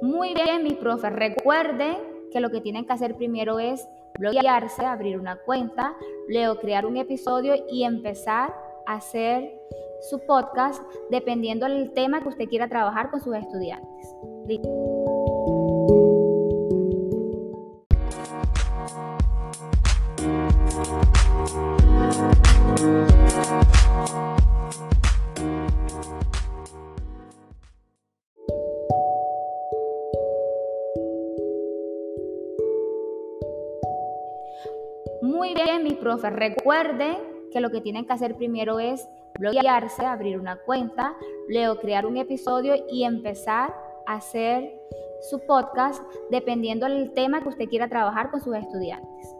Muy bien, mis profes. Recuerden que lo que tienen que hacer primero es bloguearse, abrir una cuenta, luego crear un episodio y empezar a hacer su podcast dependiendo del tema que usted quiera trabajar con sus estudiantes. Muy bien, mis profes. Recuerden que lo que tienen que hacer primero es bloguearse, abrir una cuenta, luego crear un episodio y empezar a hacer su podcast dependiendo del tema que usted quiera trabajar con sus estudiantes.